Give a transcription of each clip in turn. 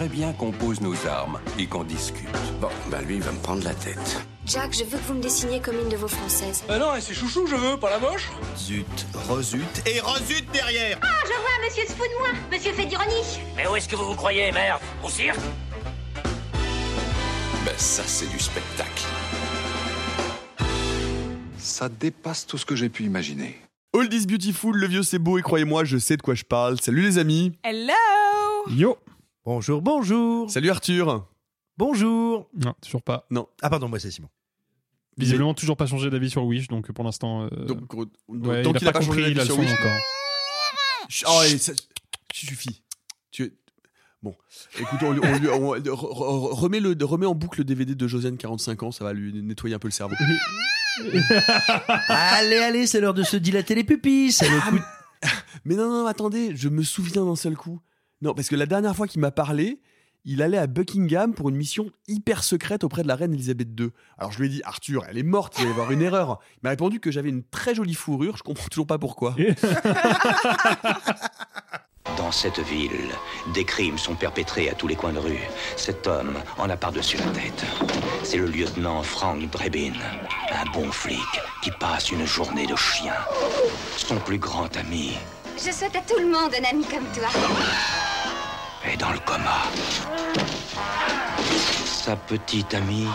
J'aimerais bien qu'on pose nos armes et qu'on discute. Bon, bah lui, il va me prendre la tête. Jack, je veux que vous me dessiniez comme une de vos françaises. Ah non, et c'est chouchou, je veux, pas la moche Zut, rezut et rezut derrière Ah, je vois, monsieur se fout de moi. Monsieur fait d'ironie. Mais où est-ce que vous vous croyez, merde Au cirque? Ben ça, c'est du spectacle. Ça dépasse tout ce que j'ai pu imaginer. All is beautiful, le vieux c'est beau et croyez-moi, je sais de quoi je parle. Salut les amis. Hello Yo. Bonjour, bonjour. Salut Arthur. Bonjour. Non, toujours pas. Non. Ah pardon, moi c'est Simon. Visiblement, toujours pas changé d'avis sur Wish, donc pour l'instant. euh, Donc, gros- ouais, donc il, il a a pas pas compris, changé encore. Oh, et ça suffit. Tu Bon, écoute, on, lui- on lui- on- re- re- remets, le, remets en boucle le DVD de Josiane, 45 ans, ça va lui nettoyer un peu le cerveau. allez, allez, c'est l'heure de se dilater les pupilles. Le coup. Mais non, non, attendez, je me souviens d'un seul coup. Non, parce que la dernière fois qu'il m'a parlé, il allait à Buckingham pour une mission hyper secrète auprès de la reine Elisabeth II. Alors je lui ai dit, Arthur, elle est morte, il va y avoir une erreur. Il m'a répondu que j'avais une très jolie fourrure, je comprends toujours pas pourquoi. Dans cette ville, des crimes sont perpétrés à tous les coins de rue. Cet homme en a par-dessus la tête. C'est le lieutenant Frank Drebin, un bon flic qui passe une journée de chien. Son plus grand ami Je souhaite à tout le monde un ami comme toi. Est dans le coma. Sa petite amie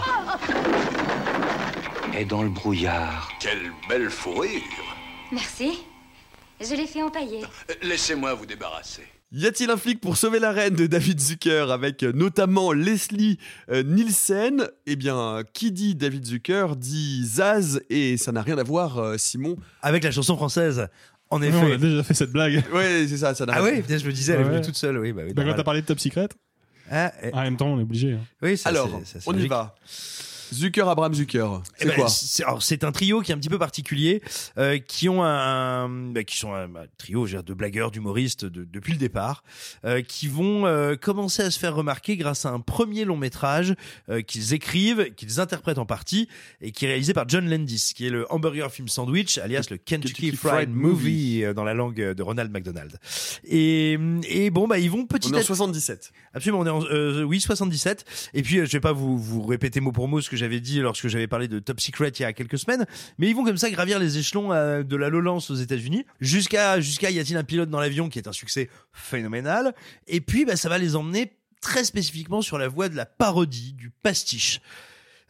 est dans le brouillard. Quelle belle fourrure Merci. Je l'ai fait empailler. Laissez-moi vous débarrasser. Y a-t-il un flic pour sauver la reine de David Zucker avec euh, notamment Leslie euh, Nielsen? Eh bien, qui dit David Zucker dit Zaz et ça n'a rien à voir, euh, Simon. Avec la chanson française. En Non, effet. on a déjà fait cette blague. Ouais, c'est ça, ça n'a Ah oui, peut-être je me disais, elle est venue toute seule. Oui, bah oui. Bah, quand t'as parlé de Top Secret, Ah, eh, en même temps, on est obligé. hein. oui, ça, Alors, c'est- ça, on y va. Zucker, Abraham Zucker. Eh C'est ben, quoi c'est- alors, C'est un trio qui est un petit peu particulier, euh, qui ont un, bah, qui sont un, un trio dire, de blagueurs, d'humoristes de- depuis le départ, euh, qui vont euh, commencer à se faire remarquer grâce à un premier long métrage euh, qu'ils écrivent, qu'ils interprètent en partie et qui est réalisé par John Landis, qui est le Hamburger Film Sandwich, alias le Kentucky, Kentucky Fried, Fried Movie Movie. euh, dans la langue de Ronald McDonald. Et, et bon, bah ils vont petit On est à en petit. 77. Absolument, on est en euh, oui 77. Et puis euh, je vais pas vous vous répéter mot pour mot ce que j'avais dit lorsque j'avais parlé de Top Secret il y a quelques semaines, mais ils vont comme ça gravir les échelons euh, de la Lowlands aux États-Unis jusqu'à jusqu'à y a-t-il un pilote dans l'avion qui est un succès phénoménal? Et puis bah, ça va les emmener très spécifiquement sur la voie de la parodie, du pastiche.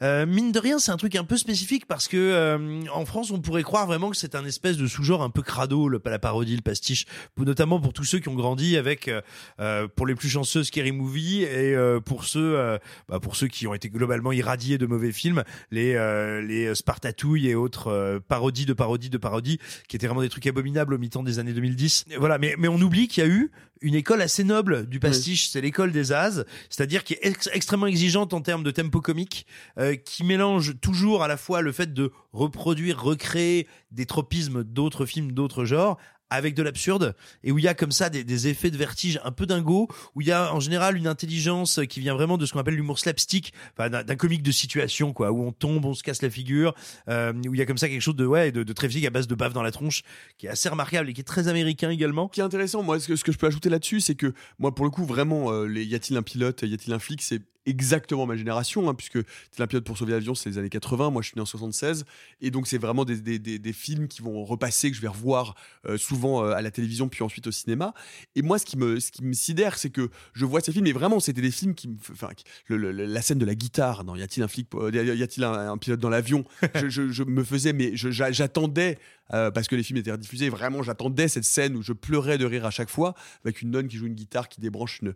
Euh, mine de rien, c'est un truc un peu spécifique parce que euh, en France, on pourrait croire vraiment que c'est un espèce de sous-genre un peu crado, le, la parodie, le pastiche, notamment pour tous ceux qui ont grandi avec, euh, euh, pour les plus chanceux, Scary Movie et euh, pour ceux, euh, bah, pour ceux qui ont été globalement irradiés de mauvais films, les euh, les Spartatouilles et autres parodies de parodies de parodies, qui étaient vraiment des trucs abominables au mi-temps des années 2010. Et voilà, mais mais on oublie qu'il y a eu une école assez noble du pastiche, c'est l'école des As, c'est-à-dire qui est ex- extrêmement exigeante en termes de tempo comique, euh, qui mélange toujours à la fois le fait de reproduire, recréer des tropismes d'autres films, d'autres genres, avec de l'absurde, et où il y a comme ça des, effets de vertige un peu dingo, où il y a en général une intelligence qui vient vraiment de ce qu'on appelle l'humour slapstick, enfin, d'un comique de situation, quoi, où on tombe, on se casse la figure, euh, où il y a comme ça quelque chose de ouais, de, de très physique à base de bave dans la tronche, qui est assez remarquable et qui est très américain également. Qui est intéressant, moi, ce que, ce que je peux ajouter là-dessus, c'est que moi, pour le coup, vraiment, euh, y a-t-il un pilote, y a-t-il un flic, c'est exactement ma génération, hein, puisque un pilote pour sauver l'avion, c'est les années 80, moi je suis né en 76, et donc c'est vraiment des, des, des, des films qui vont repasser, que je vais revoir euh, souvent euh, à la télévision, puis ensuite au cinéma. Et moi, ce qui me, ce qui me sidère, c'est que je vois ces films, et vraiment, c'était des films qui me. Enfin, qui- le- le- la scène de la guitare, dans Y a-t-il un flic, pour- y a-t-il un, un pilote dans l'avion? Je, je- je me faisais, mais j'attendais, euh, parce que les films étaient rediffusés, vraiment, j'attendais cette scène où je pleurais de rire à chaque fois, avec une nonne qui joue une guitare, qui débranche une,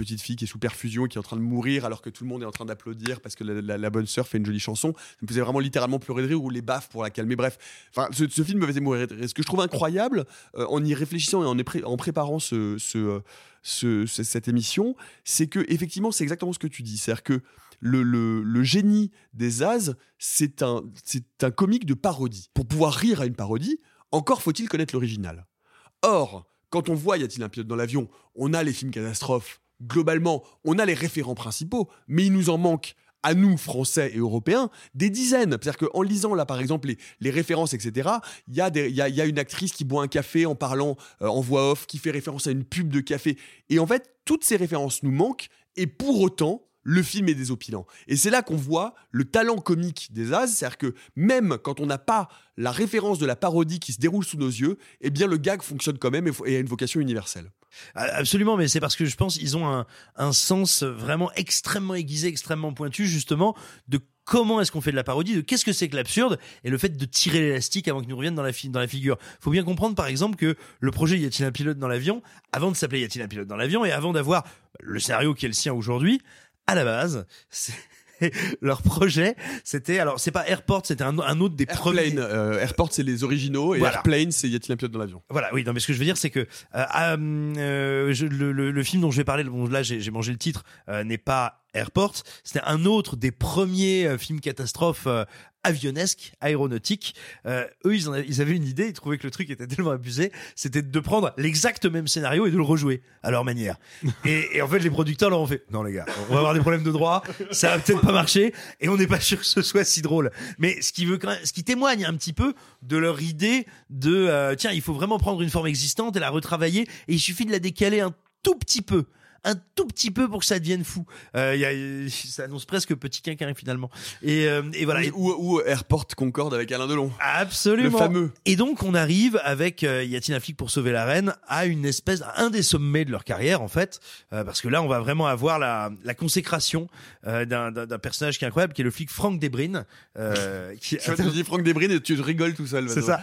petite fille qui est sous perfusion qui est en train de mourir alors que tout le monde est en train d'applaudir parce que la, bonne sœur fait une jolie chanson. Ça me faisait vraiment littéralement pleurer de rire ou les baffes pour la calmer. Bref, enfin, ce, film me faisait mourir de rire. Ce que je trouve incroyable euh, en y réfléchissant et en, en préparant euh, ce- ce- cette émission, c'est que effectivement, c'est exactement ce que tu dis. C'est-à-dire que le, génie des As, c'est un, comique de parodie. Pour pouvoir rire à une parodie, encore faut-il connaître l'original. Or, quand on voit Y a-t-il un pilote dans l'avion, on a les films catastrophes. Globalement, on a les référents principaux, mais il nous en manque à nous, Français et Européens, des dizaines. C'est-à-dire qu'en lisant, là, par exemple, les, références, etc., il y a une actrice qui boit un café en parlant euh, en voix off, qui fait référence à une pub de café. Et en fait, toutes ces références nous manquent, et pour autant, le film est désopilant. Et c'est là qu'on voit le talent comique des As, c'est-à-dire que même quand on n'a pas la référence de la parodie qui se déroule sous nos yeux, eh bien le gag fonctionne quand même et a une vocation universelle. Ah, Absolument, mais c'est parce que je pense qu'ils ont un, sens vraiment extrêmement aiguisé, extrêmement pointu, justement, de comment est-ce qu'on fait de la parodie, de qu'est-ce que c'est que l'absurde, et le fait de tirer l'élastique avant qu'il nous revienne dans la, dans la figure. faut bien comprendre, par exemple, que le projet Y a-t-il un pilote dans l'avion, avant de s'appeler Y a-t-il un pilote dans l'avion, et avant d'avoir le scénario qui est le sien aujourd'hui, à la base, leur projet, c'était alors c'est pas Airport, c'était un, un autre des premiers. Airplane, euh, Airport c'est les originaux et Voilà. Airplane c'est Y a-t-il un pilote dans l'avion Voilà, oui, non, mais ce que je veux dire, c'est que euh, euh, euh, je- le, le- le film dont je vais parler, bon, là j'ai mangé le titre, euh, n'est pas Airport, c'était un autre des premiers euh, films catastrophes avionesques, aéronautiques. Euh, eux, ils, en avaient, ils avaient une idée, ils trouvaient que le truc était tellement abusé, c'était de prendre l'exact même scénario et de le rejouer à leur manière. Et, et en fait, les producteurs leur ont fait, non les gars, on va avoir des problèmes de droit, ça va peut-être pas marcher, et on n'est pas sûr que ce soit si drôle. Mais ce qui veut quand même, ce qui témoigne un petit peu de leur idée de, euh, tiens, il faut vraiment prendre une forme existante et la retravailler, et il suffit de la décaler un tout petit peu. Un tout petit peu pour que ça devienne fou. Euh, y a, ça annonce presque petit quinquin finalement. Et, euh, et voilà. Et- Ou, ou Airport Concorde avec Alain Delon. Absolument. Le fameux. Et donc on arrive avec euh, Y a-t-il un flic pour sauver la reine à une espèce, à un des sommets de leur carrière en fait, euh, parce que là on va vraiment avoir la, la consécration euh, d'un, personnage qui est incroyable, qui est le flic Frank Debrin, euh, qui Tu tu dis Franck Desbrines et tu rigoles tout seul. c'est ça.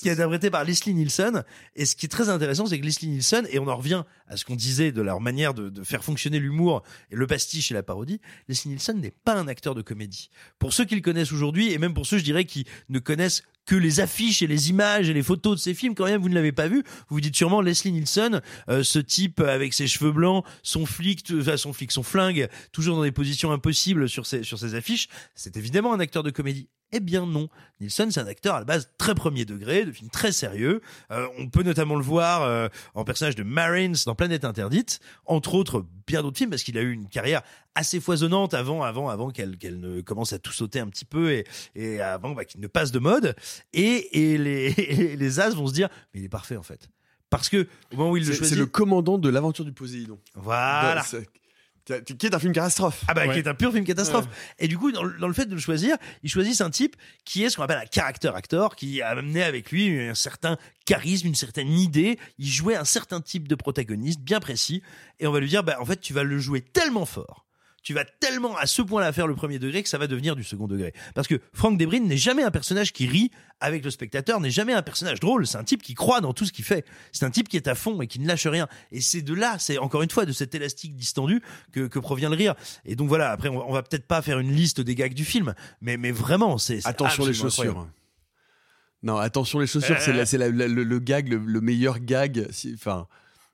Qui est interprété par Leslie Nielsen. Et ce qui est très intéressant, c'est que Leslie Nielsen, et on en revient à ce qu'on disait de leur manière de, faire fonctionner l'humour et le pastiche et la parodie, Leslie Nielsen n'est pas un acteur de comédie. Pour ceux qui le connaissent aujourd'hui, et même pour ceux, je dirais, qui ne connaissent que les affiches et les images et les photos de ces films, quand même vous ne l'avez pas vu, vous vous dites sûrement Leslie Nielsen, euh, ce type avec ses cheveux blancs, son flic, enfin, son flic, son flingue, toujours dans des positions impossibles sur ses, sur ses affiches, c'est évidemment un acteur de comédie. Eh bien non, Nielsen c'est un acteur à la base très premier degré, de films très sérieux. Euh, on peut notamment le voir euh, en personnage de Marines dans Planète Interdite, entre autres bien d'autres films parce qu'il a eu une carrière assez foisonnante avant avant avant qu'elle qu'elle ne commence à tout sauter un petit peu et, et avant bah, qu'il ne passe de mode. Et, et les et les as vont se dire mais il est parfait en fait. Parce que au moment où il le C'est choisit, c'est le commandant de l'aventure du Poséidon. voilà. Qui est un film catastrophe. Ah bah Ouais. qui est un pur film catastrophe. Et du coup, dans le, dans le fait de le choisir, ils choisissent un type qui est ce qu'on appelle un character actor, qui a amené avec lui un certain charisme, une certaine idée. Il jouait un certain type de protagoniste bien précis, et on va lui dire, bah en fait, tu vas le jouer tellement fort. Tu vas tellement à ce point-là faire le premier degré que ça va devenir du second degré. Parce que Frank Debrin n'est jamais un personnage qui rit avec le spectateur, n'est jamais un personnage drôle. C'est un type qui croit dans tout ce qu'il fait. C'est un type qui est à fond et qui ne lâche rien. Et c'est de là, c'est encore une fois de cet élastique distendu que, que provient le rire. Et donc voilà, après on va, on va peut-être pas faire une liste des gags du film, mais, mais vraiment, c'est Attention les chaussures. incroyable. Non, attention les chaussures, c'est Euh. c'est le, le gag, le, le meilleur gag. si- Enfin,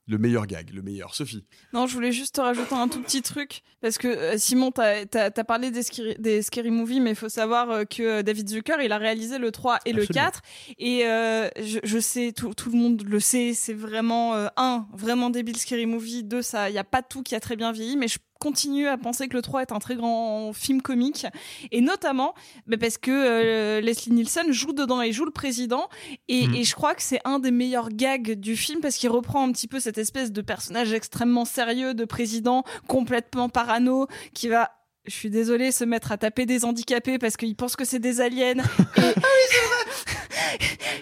le meilleur gag, le meilleur. Sophie. Non, je voulais juste te rajouter un tout petit truc. Parce que euh, Simon, t'as as, parlé des scary, des scary movies, mais il faut savoir euh, que euh, David Zucker, il a réalisé le 3 et le Absolument. 4. Et euh, je, je sais, tout, tout le monde le sait, c'est vraiment, euh, un, vraiment débile scary movie. Deux, il n'y a pas tout qui a très bien vieilli, mais je continue à penser que le 3 est un très grand film comique et notamment bah, parce que euh, Leslie Nielsen joue dedans et joue le président et, Mhm. et je crois que c'est un des meilleurs gags du film parce qu'il reprend un petit peu cette espèce de personnage extrêmement sérieux de président complètement parano qui va je suis désolée, se mettre à taper des handicapés parce qu'il pense que c'est des aliens.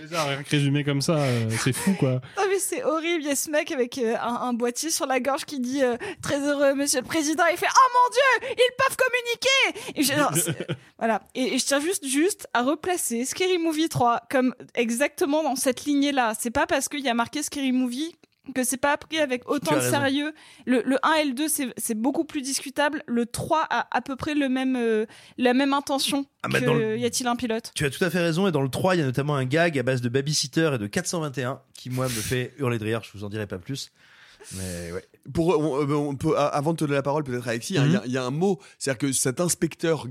Déjà, rien que résumé comme ça, euh, c'est fou quoi. Ah mais c'est horrible, il y a ce mec avec euh, un, un boîtier sur la gorge qui dit euh, très heureux monsieur le président, il fait oh mon dieu, ils peuvent communiquer. Et je- voilà. Et, et je tiens juste juste à replacer Scary Movie 3 comme exactement dans cette lignée là. C'est pas parce qu'il y a marqué Scary Movie que c'est pas pris avec autant de sérieux. Le, le 1 et le 2, c'est- c'est beaucoup plus discutable. Le 3 a à peu près le même, euh, la même intention Ah bah, que le- Y a-t-il un pilote Tu as tout à fait raison. Et dans le 3, il y a notamment un gag à base de babysitter et de 421 qui, moi, me fait hurler de rire. Je vous en dirai pas plus. Mais ouais. Pour, on, euh, on peut, a- avant de te donner la parole, peut-être Alexis, hein, il y a- il y, a un mot, c'est-à-dire que cet inspecteur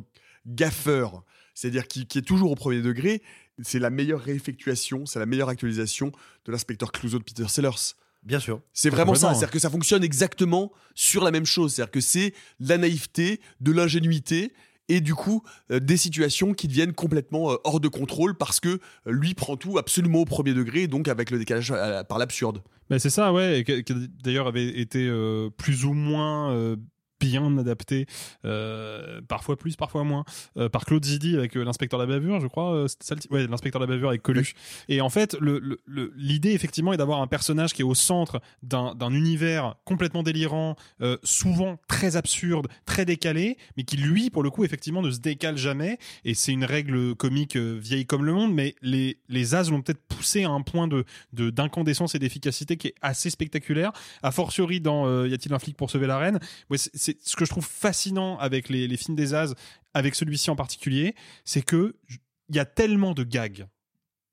gaffeur, c'est-à-dire qui, qui est toujours au premier degré, c'est la meilleure réeffectuation, c'est la meilleure actualisation de l'inspecteur Clouseau de Peter Sellers. Bien sûr. C'est vraiment ça, c'est-à-dire que ça fonctionne exactement sur la même chose, c'est-à-dire que c'est de la naïveté, de l'ingénuité et du coup euh, des situations qui deviennent complètement euh, hors de contrôle parce que euh, lui prend tout absolument au premier degré, donc avec le décalage euh, par l'absurde. Bah, c'est ça, ouais, et que- qui d'ailleurs avait été euh, plus ou moins euh, bien adapté, euh, parfois plus, parfois moins, euh, par Claude Zidi avec euh, l'inspecteur de la bavure, je crois. ça ouais, l'inspecteur de la bavure avec Coluche. Et en fait, le- le- le- l'idée effectivement est d'avoir un personnage qui est au centre d'un d'un univers complètement délirant, souvent très absurde, très décalé, mais qui lui, pour le coup, effectivement, ne se décale jamais. Et c'est une règle comique vieille comme le monde, mais les les As l'ont peut-être poussé à un point de de- d'incandescence et d'efficacité qui est assez spectaculaire. A fortiori dans Y a-t-il un flic pour sauver la reine? Ouais, c'est- ce que je trouve fascinant avec les, les films des As, avec celui-ci en particulier, c'est que il y a tellement de gags.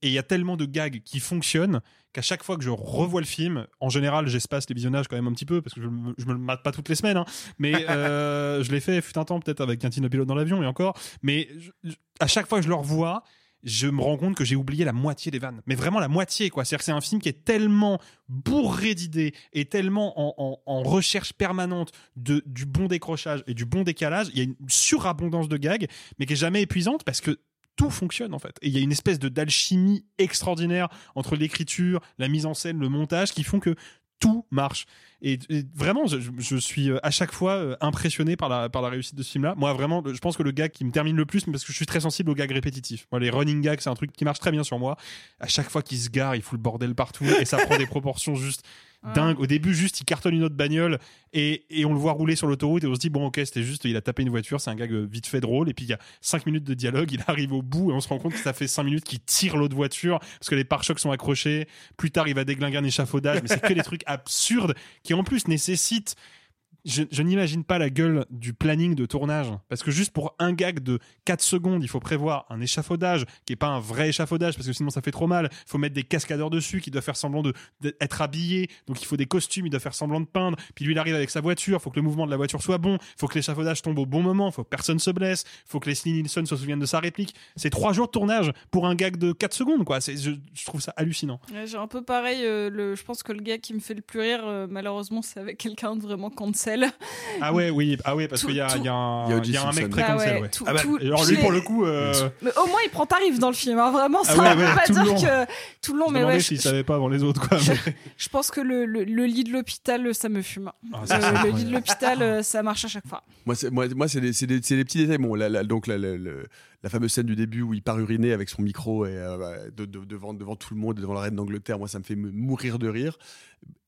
Et il y a tellement de gags qui fonctionnent qu'à chaque fois que je revois le film, en général, j'espace les visionnages quand même un petit peu parce que je, me- je me le mate pas toutes les semaines, hein, mais euh, je l'ai fait fut un temps peut-être avec un pilote dans l'avion et encore, mais je- je- à chaque fois que je le revois, je me rends compte que j'ai oublié la moitié des vannes. Mais vraiment la moitié, quoi. C'est-à-dire que c'est un film qui est tellement bourré d'idées et tellement en, recherche permanente de, du bon décrochage et du bon décalage. Il y a une surabondance de gags, mais qui est jamais épuisante parce que tout fonctionne en fait. Et il y a une espèce de d'alchimie extraordinaire entre l'écriture, la mise en scène, le montage qui font que tout marche. Et, et vraiment, je, je suis euh, à chaque fois euh, impressionné par la, par la réussite de ce film-là. Moi, vraiment, je pense que le gag qui me termine le plus, parce que je suis très sensible aux gags répétitifs. Moi, les running gags, c'est un truc qui marche très bien sur moi. À chaque fois qu'il se gare, il fout le bordel partout et ça prend des proportions juste dingues. Au début, juste, il cartonne une autre bagnole et, et on le voit rouler sur l'autoroute et on se dit, bon, ok, c'était juste, il a tapé une voiture, c'est un gag euh, vite fait drôle. Et puis, il y a 5 minutes de dialogue, il arrive au bout et on se rend compte que ça fait 5 minutes qu'il tire l'autre voiture parce que les pare-chocs sont accrochés. Plus tard, il va déglinguer un échafaudage, mais c'est que des trucs absurdes qui en plus nécessitent je, n'imagine pas la gueule du planning de tournage. Parce que juste pour un gag de 4 secondes, il faut prévoir un échafaudage qui est pas un vrai échafaudage parce que sinon ça fait trop mal. Il faut mettre des cascadeurs dessus qui doivent faire semblant d'être habillés. Donc il faut des costumes, il doit faire semblant de peindre. Puis lui, il arrive avec sa voiture. Il faut que le mouvement de la voiture soit bon. Il faut que l'échafaudage tombe au bon moment. Il faut que personne se blesse. Il faut que Leslie Nielsen se souvienne de sa réplique. C'est 3 jours de tournage pour un gag de 4 secondes, quoi. Je, trouve ça hallucinant. J'ai un peu pareil. euh, je pense que le gars qui me fait le plus rire, euh, malheureusement, c'est avec quelqu'un de vraiment cancel. Ah ouais, oui, ah ouais, parce qu'il y a, il y a un, Il y a O.J. il y a un mec très Ah cancel, ouais, ouais. tout- Ah bah, tout- alors lui, pour le coup, euh, Mais au moins, il prend tarif dans le film. hein, Vraiment, ça Ah ouais, pas tout le dire long. que tout le long. je me Mais ouais, s'il je, savait pas avant les autres, quoi. mais- je pense que le, le, le lit de l'hôpital, ça me fume. Ah, Euh, le lit de l'hôpital, euh, ça marche à chaque fois. Moi, c'est, moi, moi, c'est des, des- petits détails. Bon, la, la- donc la, la- la- la fameuse scène du début où il part uriner avec son micro et euh, de- de- devant, devant tout le monde, devant la reine d'Angleterre, moi, ça me fait mourir de rire.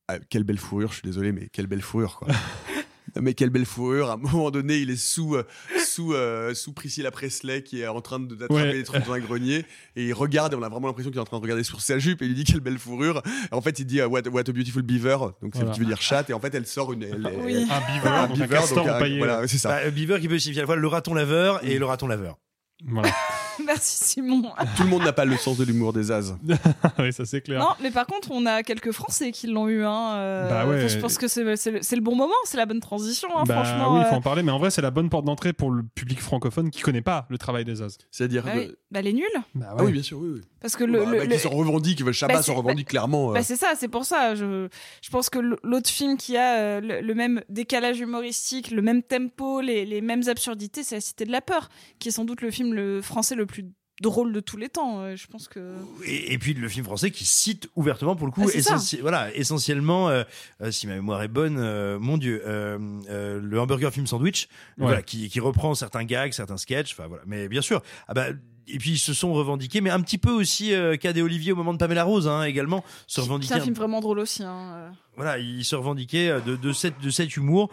Ah, quelle belle fourrure, je suis désolé, mais quelle belle fourrure, quoi. Mais quelle belle fourrure. À un moment donné, il est sous, euh, sous, euh, sous Priscilla Presley qui est en train de- d'attraper Ouais. des trucs dans un grenier et il regarde et on a vraiment l'impression qu'il est en train de regarder sur sa jupe et il lui dit quelle belle fourrure. Et en fait, il dit euh, what, what a beautiful beaver, donc c'est Voilà. qui veut dire chatte et en fait, elle sort une. elle- Oui. Un beaver, donc un castor donc, empaillé. Voilà, c'est ça. Bah, Beaver qui peut signifier à la fois le raton laveur et le raton laveur. Voilà. Merci Simon. Tout le monde n'a pas le sens de l'humour des as. oui, ça c'est clair. Non, mais par contre, on a quelques Français qui l'ont eu. Hein, euh, Bah ouais. je pense que c'est le, le bon moment, c'est la bonne transition. Hein, Bah franchement. oui, il faut euh. en parler, mais en vrai, c'est la bonne porte d'entrée pour le public francophone qui connaît pas le travail des As. C'est-à-dire. Bah, oui. Bah, les nuls. Bah Ah oui, bien sûr, oui. oui. Parce que le. Bah, le- bah, le- qui s'en revendique, Chabat Bah, s'en revendique clairement. euh. Bah, c'est ça, c'est pour ça. Je, je pense que l'autre film qui a euh, le, le même décalage humoristique, le même tempo, les, les mêmes absurdités, c'est La Cité de la Peur, qui est sans doute le film le français le plus drôle de tous les temps. Euh, Je pense que. Et, et puis le film français qui cite ouvertement pour le coup Ah, voilà essentiellement euh, euh, si ma mémoire est bonne euh, mon dieu euh, euh, le hamburger film sandwich Ouais. voilà qui, qui reprend certains gags certains sketchs enfin voilà mais bien sûr ah bah et puis ils se sont revendiqués, mais un petit peu aussi euh, Cad et Olivier au moment de Pamela Rose hein, également se C'est revendiquer. un film vraiment drôle aussi. hein, euh. Voilà, ils se revendiquaient euh, de, de, cette, de cet humour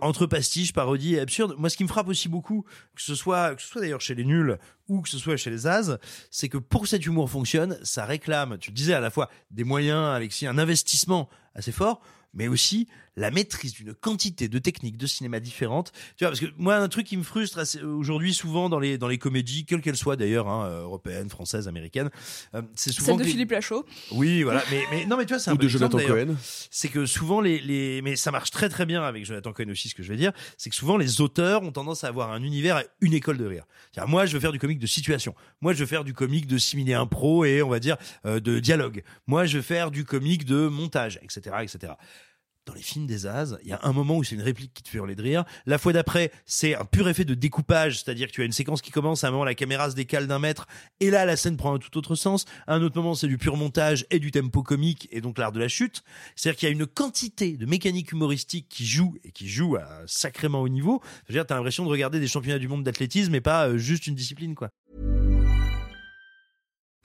entre pastiche, parodie et absurde. Moi, ce qui me frappe aussi beaucoup, que ce soit, que ce soit d'ailleurs chez les nuls ou que ce soit chez les As, c'est que pour que cet humour fonctionne, ça réclame, tu le disais à la fois des moyens, Alexis, un investissement assez fort, mais aussi la maîtrise d'une quantité de techniques de cinéma différentes. Tu vois, parce que moi, un truc qui me frustre aujourd'hui, souvent dans les dans les comédies, quelles qu'elles soient d'ailleurs, hein, euh, européennes, françaises, américaines, euh, c'est souvent Celle de les- Philippe Lachaud. oui, voilà. Mais, mais non, mais tu vois, c'est un Ou bon de Jonathan exemple. Cohen. C'est que souvent les, les, mais ça marche très très bien avec Jonathan Cohen aussi, ce que je vais dire, c'est que souvent les auteurs ont tendance à avoir un univers, et une école de rire. Moi, je veux faire du comique de situation. Moi, je veux faire du comique de similé impro et on va dire euh, de dialogue. Moi, je veux faire du comique de montage, etc., etc. Dans les films des As, il y a un moment où c'est une réplique qui te fait hurler de rire. La fois d'après, c'est un pur effet de découpage, c'est-à-dire que tu as une séquence qui commence, à un moment la caméra se décale d'un mètre, et là la scène prend un tout autre sens. À un autre moment, c'est du pur montage et du tempo comique, et donc l'art de la chute. C'est-à-dire qu'il y a une quantité de mécanique humoristique qui joue, et qui joue à sacrément haut niveau. Je veux dire, t'as l'impression de regarder des championnats du monde d'athlétisme et pas euh, juste une discipline, quoi.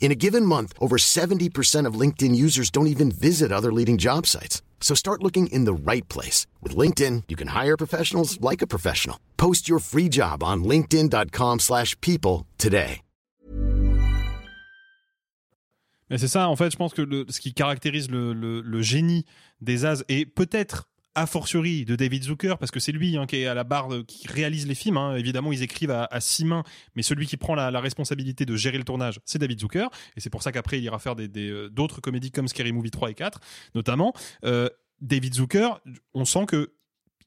In a given month, over 70% of LinkedIn users don't even visit other leading job sites. So start looking in the right place. With LinkedIn, you can hire professionals like a professional. Post your free job on linkedin.com/people slash people today. Mais c'est ça, en fait, je pense que ce qui caractérise le génie des As, et peut-être a fortiori de David Zucker, parce que c'est lui hein, qui est à la barre, qui réalise les films. hein. Évidemment, ils écrivent à, six mains, mais celui qui prend la, responsabilité de gérer le tournage, c'est David Zucker. Et c'est pour ça qu'après, il ira faire des- des, euh, d'autres comédies comme Scary Movie 3 et 4, notamment. Euh, David Zucker, on sent que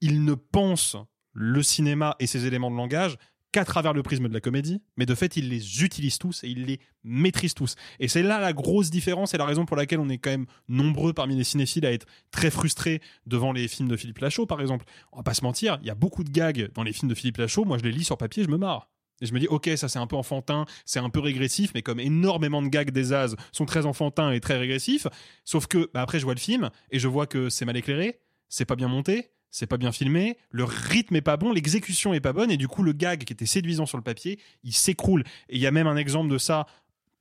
il ne pense le cinéma et ses éléments de langage qu'à travers le prisme de la comédie, mais de fait, il les utilise tous et il les maîtrise tous. Et c'est là la grosse différence et la raison pour laquelle on est quand même nombreux parmi les cinéphiles à être très frustrés devant les films de Philippe Lachaud, par exemple. On va pas se mentir, il y a beaucoup de gags dans les films de Philippe Lachaud. Moi, je les lis sur papier, je me marre. Et je me dis, ok, ça c'est un peu enfantin, c'est un peu régressif, mais comme énormément de gags des As sont très enfantins et très régressifs, sauf que bah, après je vois le film et je vois que c'est mal éclairé, c'est pas bien monté, c'est pas bien filmé, le rythme est pas bon, l'exécution est pas bonne, et du coup le gag qui était séduisant sur le papier, il s'écroule. Et il y a même un exemple de ça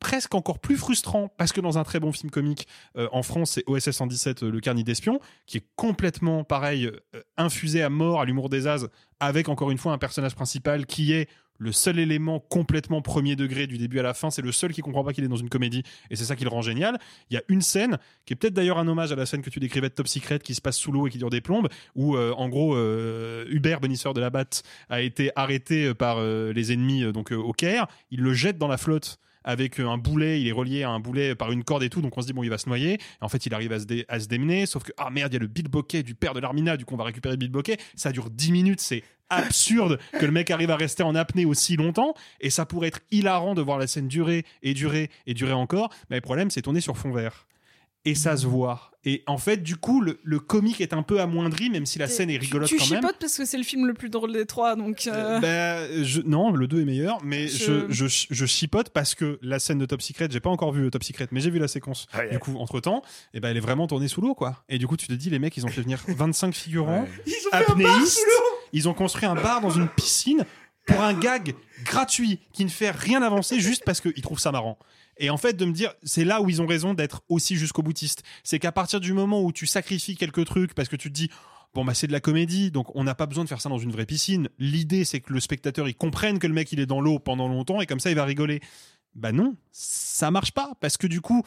presque encore plus frustrant parce que dans un très bon film comique euh, en France c'est OSS 117 euh, le carnet d'espion qui est complètement pareil euh, infusé à mort à l'humour des As avec encore une fois un personnage principal qui est le seul élément complètement premier degré du début à la fin, c'est le seul qui comprend pas qu'il est dans une comédie et c'est ça qui le rend génial. Il y a une scène qui est peut-être d'ailleurs un hommage à la scène que tu décrivais de Top Secret qui se passe sous l'eau et qui dure des plombes où euh, en gros euh, Hubert bénisseur de la batte a été arrêté par euh, les ennemis donc au Caire, il le jette dans la flotte avec un boulet, il est relié à un boulet par une corde et tout, donc on se dit bon il va se noyer. En fait il arrive à se, dé- démener, sauf que ah merde il y a le bilboquet du père de l'Armina, du coup on va récupérer le bilboquet. Ça dure 10 minutes, c'est absurde que le mec arrive à rester en apnée aussi longtemps et ça pourrait être hilarant de voir la scène durer et durer et durer encore. Mais le problème c'est tourné sur fond vert et ça se voit. Et en fait du coup le, le comique est un peu amoindri même si la scène est rigolote tu quand même. chipotes parce que c'est le film le plus drôle des trois, donc. euh, Ben, je- non, le 2 est meilleur, mais je, Je- je, je chipote parce que la scène de Top Secret, j'ai pas encore vu le Top Secret, mais j'ai vu la séquence. Du coup, entre temps, et ben, elle est vraiment tournée sous l'eau, quoi. Et du coup, tu te dis, les mecs, ils ont fait venir 25 figurants, Ils ont fait un bar apnéistes, sous l'eau ils ont construit un bar dans une piscine pour un gag gratuit qui ne fait rien avancer juste parce qu'ils trouvent ça marrant. Et en fait, de me dire, c'est là où ils ont raison d'être aussi jusqu'au boutiste. C'est qu'à partir du moment où tu sacrifies quelques trucs parce que tu te dis, bon, bah, c'est de la comédie, donc on n'a pas besoin de faire ça dans une vraie piscine. L'idée, c'est que le spectateur, il comprenne que le mec, il est dans l'eau pendant longtemps et comme ça, il va rigoler. Bah non, ça marche pas parce que du coup,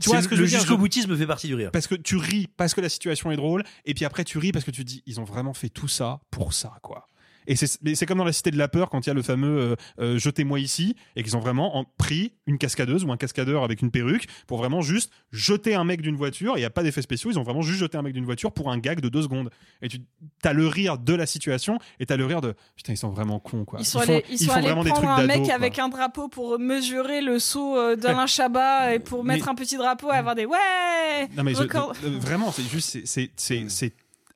tu vois ce que le je veux dire, jusqu'au boutisme fait partie du rire. parce que tu ris parce que la situation est drôle et puis après tu ris parce que tu te dis ils ont vraiment fait tout ça pour ça quoi Et c'est comme dans la Cité de la Peur quand il y a le fameux euh, euh, jetez-moi ici et qu'ils ont vraiment en- pris une cascadeuse ou un cascadeur avec une perruque pour vraiment juste jeter un mec d'une voiture. Il n'y a pas d'effets spéciaux, ils ont vraiment juste jeté un mec d'une voiture pour un gag de deux secondes. Et tu as le rire de la situation et t'as le rire de putain ils sont vraiment cons quoi. Ils sont allés, ils sont font allés vraiment des prendre trucs un mec quoi. avec un drapeau pour mesurer le saut euh, d'Alain Chabat et pour mettre Mais- un petit drapeau et avoir des ouais. Non mais je- record. vraiment, c'est juste, c'est-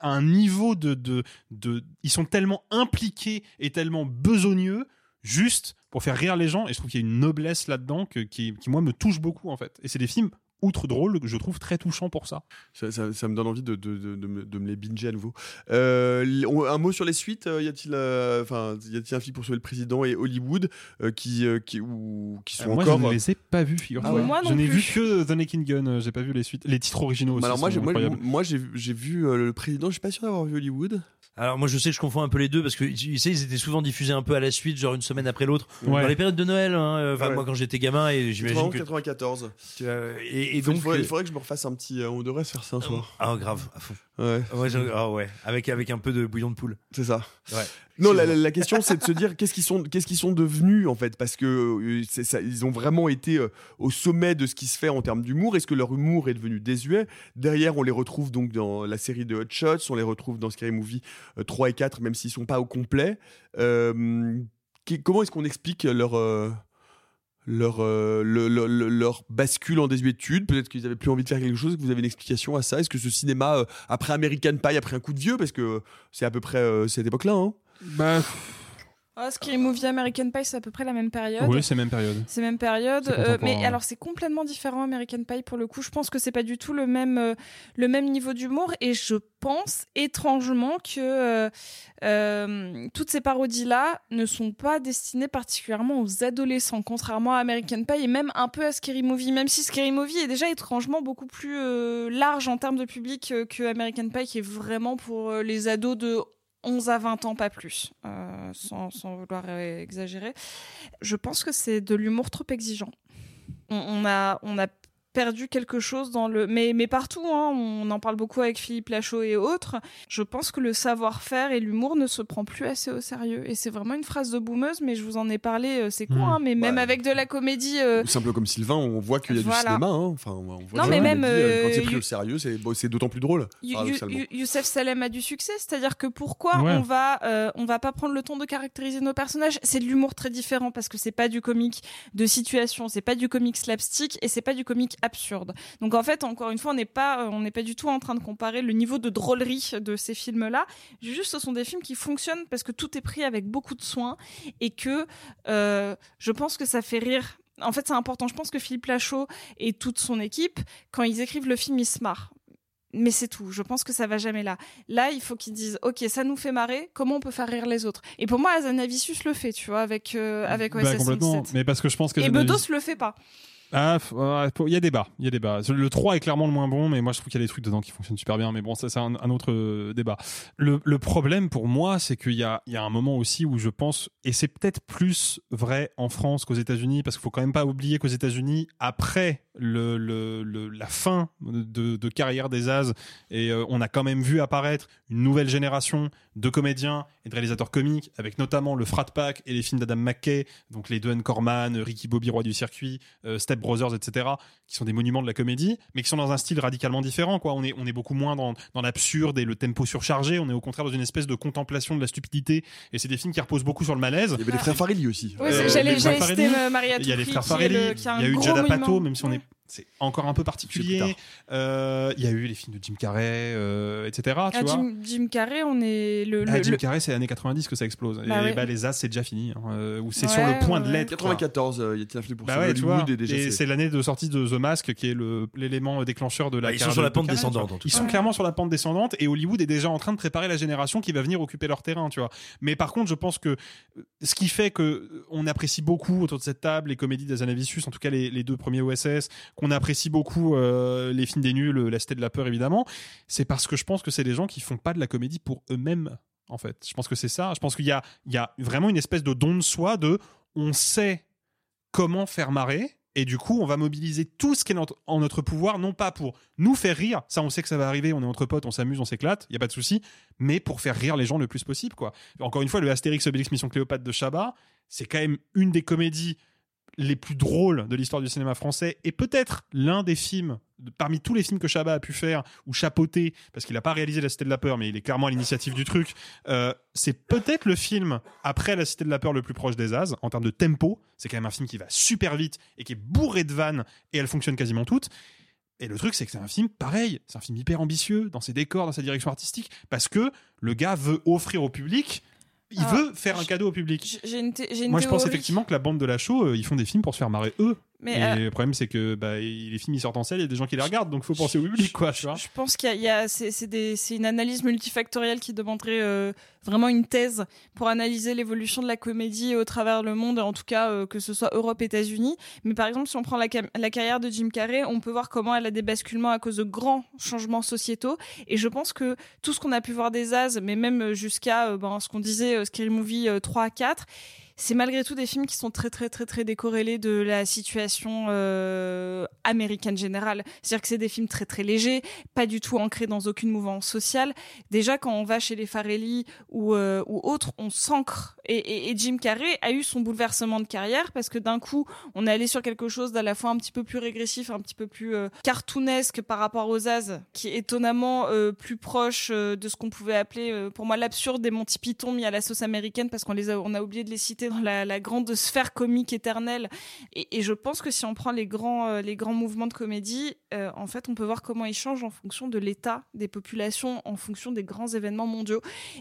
c'est un niveau de, de, de, ils sont tellement impliqués et tellement besogneux, juste pour faire rire les gens. Et je trouve qu'il y a une noblesse là-dedans qui, qui moi me touche beaucoup en fait. Et c'est des films outre drôles que je trouve très touchants pour ça. Ça, ça- ça me donne envie de, de, de- de me, de me les binger à nouveau. Euh, un mot sur les suites euh, Y a-t-il euh, enfin, y a-t-il un film pour sauver le président et Hollywood euh, qui, euh, qui, ou, qui sont Euh, moi, encore je ne les ai pas vus, figure-toi. Ah ouais. Moi non je n'ai vu que The Naked Gun. J'ai pas vu les suites, les titres originaux aussi. Bah alors moi, sont j'ai, moi, incroyables. moi, j'ai, j'ai vu euh, le président. Je suis pas sûr d'avoir vu Hollywood. Alors moi je sais que je confonds un peu les deux parce que tu sais ils étaient souvent diffusés un peu à la suite genre une semaine après l'autre Ouais. dans les périodes de Noël hein, enfin Ouais. moi quand j'étais gamin et j'imagine que 94. tu et, Il faudrait, euh, il faudrait que je me refasse un petit. euh, on devrait se faire ça un soir. ah grave à fond Ouais, ouais, j'ai- ah ouais avec avec un peu de bouillon de poule c'est ça. ouais Non, la, la- la question c'est de se dire qu'est-ce qu'ils sont, qu'est-ce qu'ils sont devenus en fait, parce que euh, ça, ils ont vraiment été euh, au sommet de ce qui se fait en termes d'humour. Est-ce que leur humour est devenu désuet? Derrière, on les retrouve donc dans la série de Hot Shots, on les retrouve dans Scary Movie euh, 3 et 4, même s'ils sont pas au complet. Euh, comment est-ce qu'on explique leur euh, leur, euh, le- le- le- leur bascule en désuétude Peut-être qu'ils avaient plus envie de faire quelque chose, que vous avez une explication à ça Est-ce que ce cinéma, euh, après American Pie, a pris un coup de vieux Parce que c'est à peu près euh, cette époque-là. Hein? Bah, Ah, Scary Movie American Pie, c'est à peu près la même période. oui, c'est même période. C'est même période, euh, mais alors c'est complètement différent American Pie pour le coup. Je pense que c'est pas du tout le même euh, le même niveau d'humour et je pense étrangement que euh, toutes ces parodies là ne sont pas destinées particulièrement aux adolescents, contrairement à American Pie et même un peu à Scary Movie. Même si Scary Movie est déjà étrangement beaucoup plus large en termes de public que American Pie, qui est vraiment pour les ados de 11 à 20 ans, pas plus, euh, sans, sans vouloir euh, exagérer. Je pense que c'est de l'humour trop exigeant. On, on a, on a perdu quelque chose dans le... Mais, mais partout, hein, on en parle beaucoup avec Philippe Lachaud et autres. Je pense que le savoir-faire et l'humour ne se prend plus assez au sérieux. Et c'est vraiment une phrase de boumeuse, mais je vous en ai parlé, euh, c'est con, Mmh. hein, mais même avec de la comédie... euh, Simple comme Sylvain, on voit qu'il y a Voilà. du cinéma. hein. Enfin, on voit Non, mais même, comédie, euh, quand c'est euh, pris You- au sérieux, c'est d'autant plus drôle. You-. You- Youssef Salem a du succès, c'est-à-dire que pourquoi Ouais. on va euh, on va pas prendre le temps de caractériser nos personnages? C'est de l'humour très différent parce que c'est pas du comique de situation, c'est pas du comique slapstick et c'est pas du comique absurde. Donc en fait, encore une fois, on n'est pas euh, on n'est pas du tout en train de comparer le niveau de drôlerie de ces films-là. Juste, ce sont des films qui fonctionnent parce que tout est pris avec beaucoup de soin et que euh, je pense que ça fait rire. En fait, c'est important. Je pense que Philippe Lachaud et toute son équipe, quand ils écrivent le film, ils se marrent. Mais c'est tout. Je pense que ça va jamais là. Là, il faut qu'ils disent, ok, ça nous fait marrer. Comment on peut faire rire les autres? Et pour moi, Azanavicius le fait, tu vois, avec euh, avec Bah, OSS complètement. 117. Mais parce que je pense que Et Bedos le fait pas. Ah, faut- il y a débat, il y a débat. Le 3 est clairement le moins bon, mais moi je trouve qu'il y a des trucs dedans qui fonctionnent super bien. Mais bon, ça c'est un, autre euh, débat. Le, problème pour moi, c'est qu'il y a, un moment aussi où je pense, et c'est peut-être plus vrai en France qu'aux États-Unis, parce qu'il faut quand même pas oublier qu'aux États-Unis, après la fin de, de carrière des As, et euh, on a quand même vu apparaître une nouvelle génération de comédiens et de réalisateurs comiques, avec notamment le Frat Pack et les films d'Adam McKay, donc les Duane Corman, Ricky Bobby, Roi du Circuit, euh, Step Brothers, etc., qui sont des monuments de la comédie, mais qui sont dans un style radicalement différent. Quoi. On, est, on est beaucoup moins dans, dans l'absurde et le tempo surchargé, on est au contraire dans une espèce de contemplation de la stupidité, et c'est des films qui reposent beaucoup sur le malaise. Il y avait les frères Farelli aussi. Oui, Euh, j'allais citer Maria il y a les frères Farelli, le- il y a eu Jada. Pato, même si on Ouais. est c'est encore un peu particulier. Euh, Il y a eu les films de Jim Carrey, euh, etc. Tu Ah, vois. Jim, Jim Carrey, on est le, le- Ah, Jim le- Carrey, c'est années 90 que ça explose. Bah et oui. bah, les As, c'est déjà fini. hein, euh, ou c'est Ouais, sur le point ouais, de l'être. quoi. 94, euh, y a-t-il un film pour Bah tu vois. Hollywood et déjà Et c'est- l'année de sortie de The Mask qui est l'élément déclencheur de la Bah, ils sont carrière sur la pente descendante, en tout Ils sont clairement sur la pente descendante et Hollywood est déjà en train de préparer la génération qui va venir occuper leur terrain, tu vois. Mais par contre, je pense que ce qui fait que on apprécie beaucoup autour de cette table les comédies d'Azanavicius, en tout cas les, les deux premiers OSS, qu'on apprécie beaucoup euh, les films des nuls, La Cité de la peur évidemment, c'est parce que je pense que c'est des gens qui font pas de la comédie pour eux-mêmes. En fait, je pense que c'est ça. Je pense qu'il y a, vraiment une espèce de don de soi de on sait comment faire marrer Et du coup, on va mobiliser tout ce qui est en- en notre pouvoir, non pas pour nous faire rire, ça on sait que ça va arriver, on est entre potes, on s'amuse, on s'éclate, il y a pas de souci, mais pour faire rire les gens le plus possible, quoi. Encore une fois, le Astérix Obélix Mission Cléopâtre de Chabat, c'est quand même une des comédies les plus drôles de l'histoire du cinéma français et peut-être l'un des films parmi tous les films que Chabat a pu faire ou chapeauter parce qu'il n'a pas réalisé La Cité de la Peur mais il est clairement à l'initiative du truc euh, c'est peut-être le film après La Cité de la Peur le plus proche des As en termes de tempo. C'est quand même un film qui va super vite et qui est bourré de vannes et elles fonctionnent quasiment toutes. Et le truc, c'est que c'est un film pareil, c'est un film hyper ambitieux dans ses décors, dans sa direction artistique, parce que le gars veut offrir au public, il Ah, veut faire un cadeau au public. J'ai une, thé- j'ai une Moi, je pense effectivement que la bande de la show, euh, ils font des films pour se faire marrer eux. Mais, et euh, le problème, c'est que bah, les films ils sortent en salle, il y a des gens qui les regardent, donc faut penser au public, quoi. Tu vois Je pense qu'il y a, c'est, une analyse multifactorielle qui demanderait euh, vraiment une thèse pour analyser l'évolution de la comédie au travers le monde, en tout cas euh, que ce soit Europe, États-Unis. Mais par exemple, si on prend la, carrière de Jim Carrey, on peut voir comment elle a des basculements à cause de grands changements sociétaux. Et je pense que tout ce qu'on a pu voir des As, mais même jusqu'à ben, ce qu'on disait, Scary Movie euh, 3 à 4, c'est malgré tout des films qui sont très très très très décorrélés de la situation euh, américaine générale. C'est-à-dire que c'est des films très très légers, pas du tout ancrés dans aucune mouvance sociale. Déjà quand on va chez les Farelli ou, euh, autres, on s'ancre. Et, et- Jim Carrey a eu son bouleversement de carrière parce que d'un coup, on est allé sur quelque chose d'à la fois un petit peu plus régressif, un petit peu plus euh, cartoonesque par rapport aux As, qui est étonnamment plus proche de ce qu'on pouvait appeler, pour moi, l'absurde des Monty Python mis à la sauce américaine parce qu'on les a, on a oublié de les citer dans la, la grande sphère comique éternelle. Et, et je pense que si on prend les grands, euh, les grands mouvements de comédie, euh, en fait, on peut voir comment ils changent en fonction de l'état des populations, en fonction des grands événements mondiaux.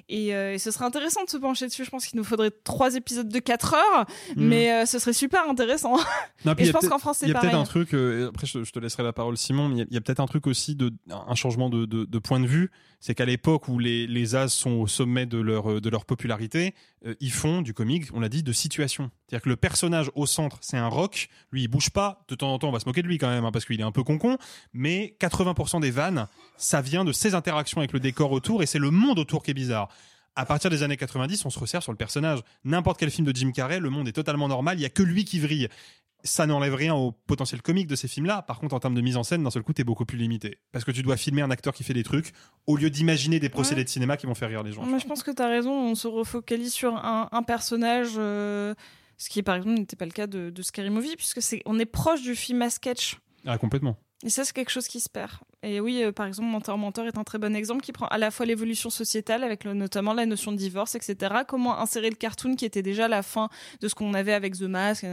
Et, euh, et ce serait intéressant de se pencher dessus. Je pense qu'il nous faudrait trois épisodes de 4 heures, Mhm. mais euh, ce serait super intéressant. Non, et je pense qu'en France, c'est Il y a pareil. peut-être un truc, après je, je te laisserai la parole Simon, mais il y a, il y a peut-être un truc aussi de un changement de, de, de point de vue, c'est qu'à l'époque où les, les As sont au sommet de leur, de leur popularité, euh, ils font du comique, on l'a dit, de situation. C'est-à-dire que le personnage au centre, c'est un rock, lui il bouge pas, de temps en temps on va se moquer de lui quand même, hein, parce qu'il est un peu concon, mais 80% des vannes, ça vient de ses interactions avec le décor autour, et c'est le monde autour qui est bizarre. À partir des années 90, on se resserre sur le personnage. N'importe quel film de Jim Carrey, le monde est totalement normal, il y a que lui qui vrille ça n'enlève rien au potentiel comique de ces films-là. Par contre, en termes de mise en scène, d'un seul coup, t'es beaucoup plus limité. Parce que tu dois filmer un acteur qui fait des trucs, au lieu d'imaginer des procédés Ouais. de cinéma qui vont faire rire les gens. Moi, je pense que tu as raison. On se refocalise sur un, un personnage, euh, ce qui, par exemple, n'était pas le cas de, de Scary Movie, puisque c'est, on est proche du film à sketch. Ah, complètement. Et ça, c'est quelque chose qui se perd. Et oui, euh, par exemple, Mentor Mentor est un très bon exemple qui prend à la fois l'évolution sociétale, avec notamment la notion de divorce, etc. Comment insérer le cartoon qui était déjà la fin de ce qu'on avait avec The Mask.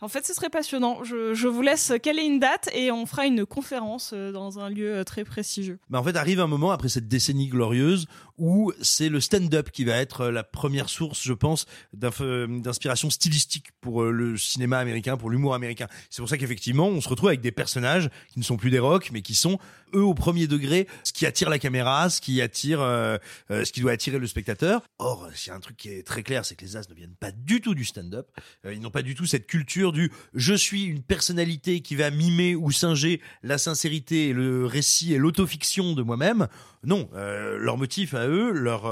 En fait, ce serait passionnant. Je, je vous laisse caler une date et on fera une conférence euh, dans un lieu euh, très prestigieux. En fait, arrive un moment après cette décennie glorieuse où c'est le stand-up qui va être la première source, je pense, d'inspiration stylistique pour le cinéma américain, pour l'humour américain. C'est pour ça qu'effectivement, on se retrouve avec des personnages qui ne sont plus des rocks, mais qui sont eux au premier degré, ce qui attire la caméra, ce qui attire, euh, euh, ce qui doit attirer le spectateur. Or, a un truc qui est très clair, c'est que les As ne viennent pas du tout du stand-up. Euh, ils n'ont pas du tout cette culture du je suis une personnalité qui va mimer ou singer la sincérité et le récit et l'autofiction de moi-même. Non, euh, leur motif à eux, leur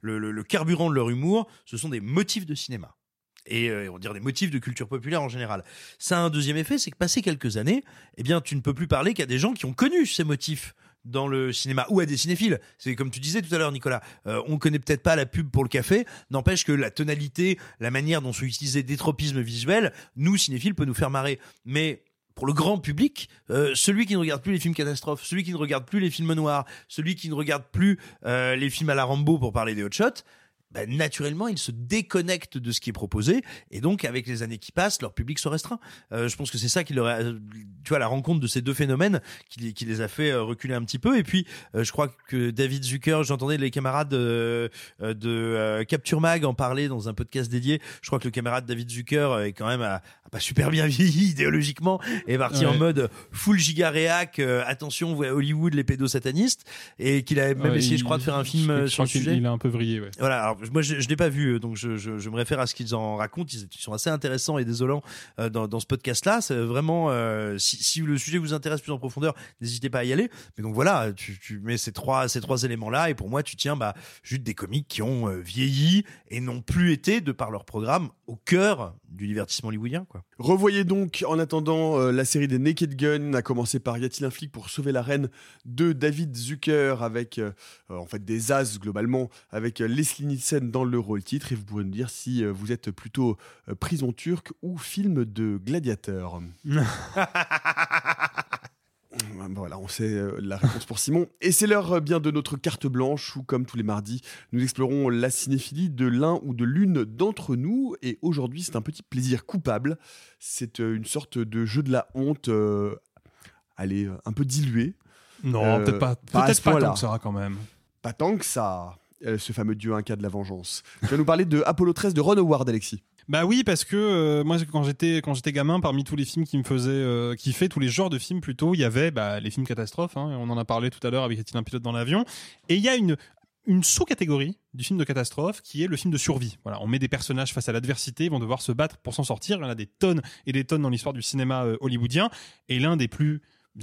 le, le- le carburant de leur humour, ce sont des motifs de cinéma. Et euh, on dire des motifs de culture populaire en général. Ça a un deuxième effet, c'est que passé quelques années, eh bien, tu ne peux plus parler qu'à des gens qui ont connu ces motifs dans le cinéma ou à des cinéphiles. C'est comme tu disais tout à l'heure, Nicolas. Euh, on connaît peut-être pas la pub pour le café, n'empêche que la tonalité, la manière dont sont utilisés des tropismes visuels, nous cinéphiles peut nous faire marrer. Mais pour le grand public, euh, celui qui ne regarde plus les films catastrophes, celui qui ne regarde plus les films noirs, celui qui ne regarde plus euh, les films à la Rambo pour parler des hot shots, bah, naturellement, ils se déconnectent de ce qui est proposé, et donc avec les années qui passent, leur public se restreint. Euh, je pense que c'est ça qui leur a, tu vois, la rencontre de ces deux phénomènes qui, les- qui les a fait euh, reculer un petit peu. Et puis, euh, je crois que David Zucker, j'entendais les camarades euh, euh, de euh, Capture Mag en parler dans un podcast dédié. Je crois que le camarade David Zucker est quand même a pas super bien vieilli idéologiquement, est parti Ouais. en mode full gigaréac, euh, attention, vous Hollywood, les pédosatanistes, et qu'il a même Ouais, essayé, je crois, de faire un film sur le sujet. Il a un peu vrillé, ouais. Voilà, alors moi je, je l'ai pas vu, euh, donc je, me réfère à ce qu'ils en racontent. Ils, sont assez intéressants et désolants euh, dans, ce podcast-là. C'est vraiment, euh, si, le sujet vous intéresse plus en profondeur, n'hésitez pas à y aller. Mais donc voilà, tu, mets ces trois, éléments-là et pour moi, tu tiens bah, juste des comiques qui ont euh, vieilli et n'ont plus été, de par leur programme, au cœur du divertissement hollywoodien. Revoyez donc en attendant euh, la série des Naked Gun, à commencer par Y a-t-il un flic pour sauver la reine de David Zucker avec euh, euh, en fait des as globalement avec euh, Leslie Nielsen dans le rôle titre et vous pourrez nous dire si euh, vous êtes plutôt euh, prison turque ou film de gladiateur. Voilà, on sait euh, la réponse pour Simon. Et c'est l'heure bien de notre carte blanche où, comme tous les mardis, nous explorons la cinéphilie de l'un ou de l'une d'entre nous. Et aujourd'hui, c'est un petit plaisir coupable. C'est une sorte de jeu de la honte, euh, allez, un peu dilué. Non, Euh, peut-être pas, ce pas point-là. tant que ça quand même. Pas tant que ça, euh, ce fameux dieu inca de la vengeance. Tu vas nous parler de Apollo 13 de Ron Howard, Alexis. Bah oui, parce que euh, moi quand j'étais quand j'étais gamin, parmi tous les films qui me faisaient euh, kiffer, tous les genres de films plutôt, il y avait bah, les films catastrophes. Hein, on en a parlé tout à l'heure avec Est-il un pilote dans l'avion Et il y a une une sous-catégorie du film de catastrophe qui est le film de survie. Voilà, on met des personnages face à l'adversité, ils vont devoir se battre pour s'en sortir. Il y en a des tonnes et des tonnes dans l'histoire du cinéma euh, hollywoodien. Et l'un des plus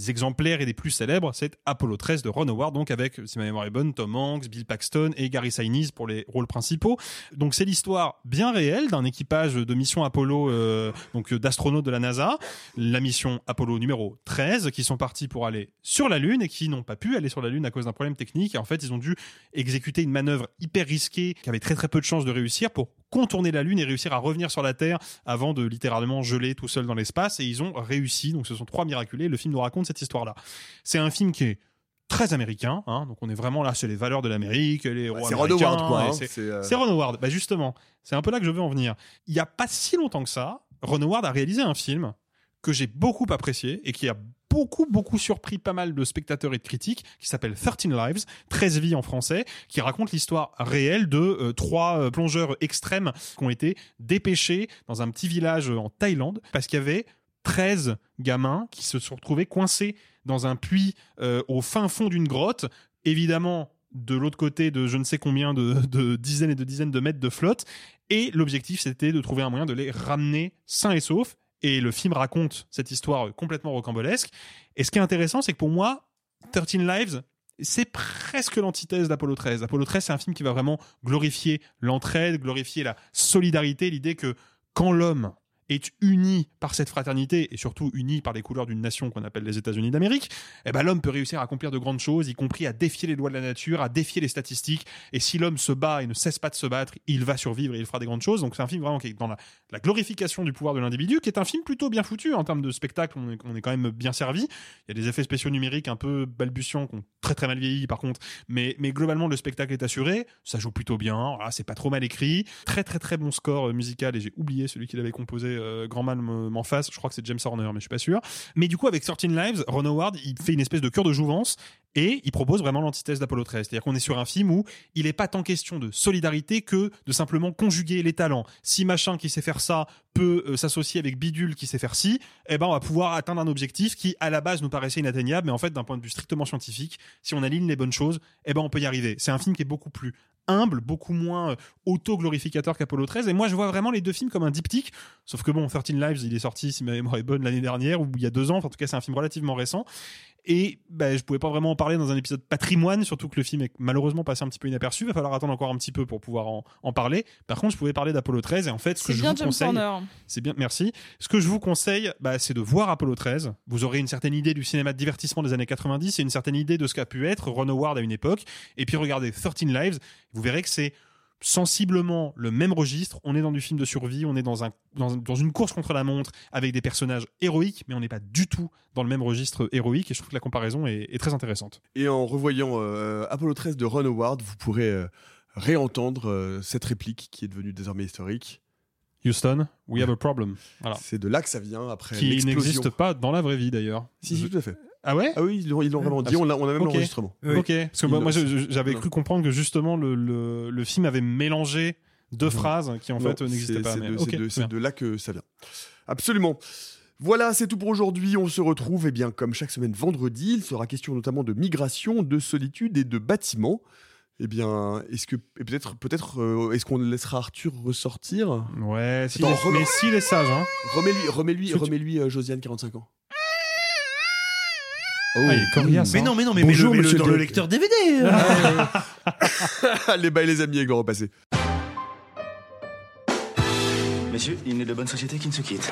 exemplaires et des plus célèbres, c'est Apollo 13 de Ron Howard, donc avec, si ma mémoire est bonne, Tom Hanks, Bill Paxton et Gary Sinise pour les rôles principaux. Donc c'est l'histoire bien réelle d'un équipage de mission Apollo, euh, donc d'astronautes de la NASA, la mission Apollo numéro 13, qui sont partis pour aller sur la Lune et qui n'ont pas pu aller sur la Lune à cause d'un problème technique. Et en fait, ils ont dû exécuter une manœuvre hyper risquée qui avait très très peu de chances de réussir pour contourner la Lune et réussir à revenir sur la Terre avant de littéralement geler tout seul dans l'espace. Et ils ont réussi. Donc ce sont trois miraculés. Le film nous raconte cette histoire-là. C'est un film qui est très américain, hein, donc on est vraiment là, c'est les valeurs de l'Amérique, les héros c'est Ron Howard, quoi, hein, c'est- euh, c'est Ron Howard. Bah justement, c'est un peu là que je veux en venir. Il y a pas si longtemps que ça, Ron Howard a réalisé un film que j'ai beaucoup apprécié et qui a beaucoup beaucoup surpris pas mal de spectateurs et de critiques qui s'appelle 13 Lives 13 vies en français qui raconte l'histoire réelle de euh, trois euh, plongeurs extrêmes qui ont été dépêchés dans un petit village en Thaïlande parce qu'il y avait 13 gamins qui se sont retrouvés coincés dans un puits euh, au fin fond d'une grotte. Évidemment de l'autre côté de je ne sais combien de, de dizaines et de dizaines de mètres de flotte. Et l'objectif c'était de trouver un moyen de les ramener sains et saufs et le film raconte cette histoire complètement rocambolesque. Et ce qui est intéressant, c'est que pour moi, 13 Lives, c'est presque l'antithèse d'Apollo 13. Apollo 13, c'est un film qui va vraiment glorifier l'entraide, glorifier la solidarité, l'idée que quand l'homme est uni par cette fraternité et surtout uni par les couleurs d'une nation qu'on appelle les États-Unis d'Amérique, eh ben l'homme peut réussir à accomplir de grandes choses, y compris à défier les lois de la nature, à défier les statistiques. Et si l'homme se bat et ne cesse pas de se battre, il va survivre et il fera des grandes choses. Donc c'est un film vraiment qui est dans la, glorification du pouvoir de l'individu, qui est un film plutôt bien foutu en termes de spectacle. On est, on est quand même bien servi. Il y a des effets spéciaux numériques un peu balbutiants, qui ont très très mal vieilli par contre, mais, mais globalement le spectacle est assuré. Ça joue plutôt bien. Voilà, c'est pas trop mal écrit. Très très très bon score euh, musical et j'ai oublié celui qui l'avait composé. Euh, grand mal me- m'en fasse. Je crois que c'est James Horner, mais je suis pas sûr. Mais du coup avec 13 Lives, Ron Howard il fait une espèce de cure de jouvence et il propose vraiment l'antithèse d'Apollo 13. C'est-à-dire qu'on est sur un film où il n'est pas tant question de solidarité que de simplement conjuguer les talents. Si machin qui sait faire ça peut euh, s'associer avec bidule qui sait faire ci, eh ben on va pouvoir atteindre un objectif qui à la base nous paraissait inatteignable, mais en fait d'un point de vue strictement scientifique, si on aligne les bonnes choses, eh ben on peut y arriver. C'est un film qui est beaucoup plus humble, beaucoup moins euh, auto-glorificateur qu'Apollo 13. Et moi, je vois vraiment les deux films comme un diptyque. Sauf que bon, 13 Lives, il est sorti, si ma mémoire est bonne, l'année dernière, ou il y a deux ans. Enfin, en tout cas, c'est un film relativement récent. Et bah, je pouvais pas vraiment en parler dans un épisode patrimoine, surtout que le film est malheureusement passé un petit peu inaperçu. Il va falloir attendre encore un petit peu pour pouvoir en, en parler. Par contre, je pouvais parler d'Apollo 13. Et en fait, ce que je bien vous James conseille, c'est bien, merci. Ce que je vous conseille, bah, c'est de voir Apollo 13. Vous aurez une certaine idée du cinéma de divertissement des années 90 et une certaine idée de ce qu'a pu être Ron Howard à une époque. Et puis regardez 13 Lives. Vous verrez que c'est sensiblement le même registre. On est dans du film de survie, on est dans, un, dans, dans une course contre la montre avec des personnages héroïques, mais on n'est pas du tout dans le même registre héroïque. Et je trouve que la comparaison est, est très intéressante. Et en revoyant euh, Apollo 13 de Ron Howard, vous pourrez euh, réentendre euh, cette réplique qui est devenue désormais historique. Houston, we have a problem. Voilà. C'est de là que ça vient après Qui n'existe pas dans la vraie vie d'ailleurs. Si, si, tout à fait. Ah ouais? Ah oui, ils l'ont ils l'ont vraiment dit, on a, on a même l'enregistrement. Ok, parce que moi, Ils- moi, je- je- j'avais Non. cru comprendre que justement le, le, le film avait mélangé deux Non. phrases qui en Non, fait n'existaient c'est- pas. C'est mais de, ok, c'est de- là que ça vient. Absolument. Voilà, c'est tout pour aujourd'hui. On se retrouve, eh bien, comme chaque semaine vendredi. Il sera question notamment de migration, de solitude et de bâtiments. Eh bien, est-ce que et peut-être, peut-être, euh, est-ce qu'on laissera Arthur ressortir? Ouais, si, Attends, mais- re- mais s'il est sage, hein. Remets-lui, remets-lui, remets-lui euh, Josiane, 45 ans. Ah, il est coriace, Mais hein. non, mais non, mais Bonjour, mets-le, mets-le monsieur dans le- le lecteur DVD. les bails les amis avec le repasser. Messieurs, il n'est de bonne société qui ne se quitte.